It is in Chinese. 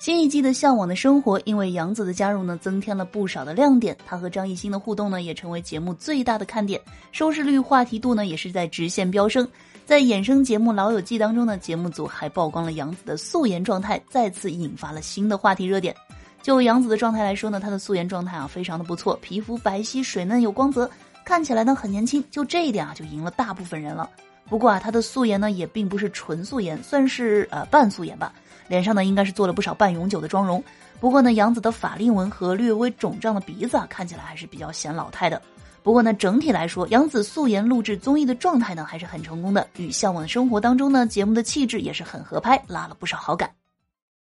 新一季的《向往的生活》因为杨紫的加入呢，增添了不少的亮点。她和张艺兴的互动呢，也成为节目最大的看点，收视率、话题度呢，也是在直线飙升。在衍生节目《老友记》当中呢，节目组还曝光了杨紫的素颜状态，再次引发了新的话题热点。就杨紫的状态来说呢，她的素颜状态啊，非常的不错，皮肤白皙水嫩有光泽，看起来呢很年轻，就这一点啊，就赢了大部分人了。不过啊，她的素颜呢，也并不是纯素颜，算是呃半素颜吧。脸上呢，应该是做了不少半永久的妆容。不过呢，杨紫的法令纹和略微肿胀的鼻子啊，看起来还是比较显老态的。不过呢，整体来说，杨紫素颜录制综艺的状态呢，还是很成功的。与《向往的生活》当中呢，节目的气质也是很合拍，拉了不少好感。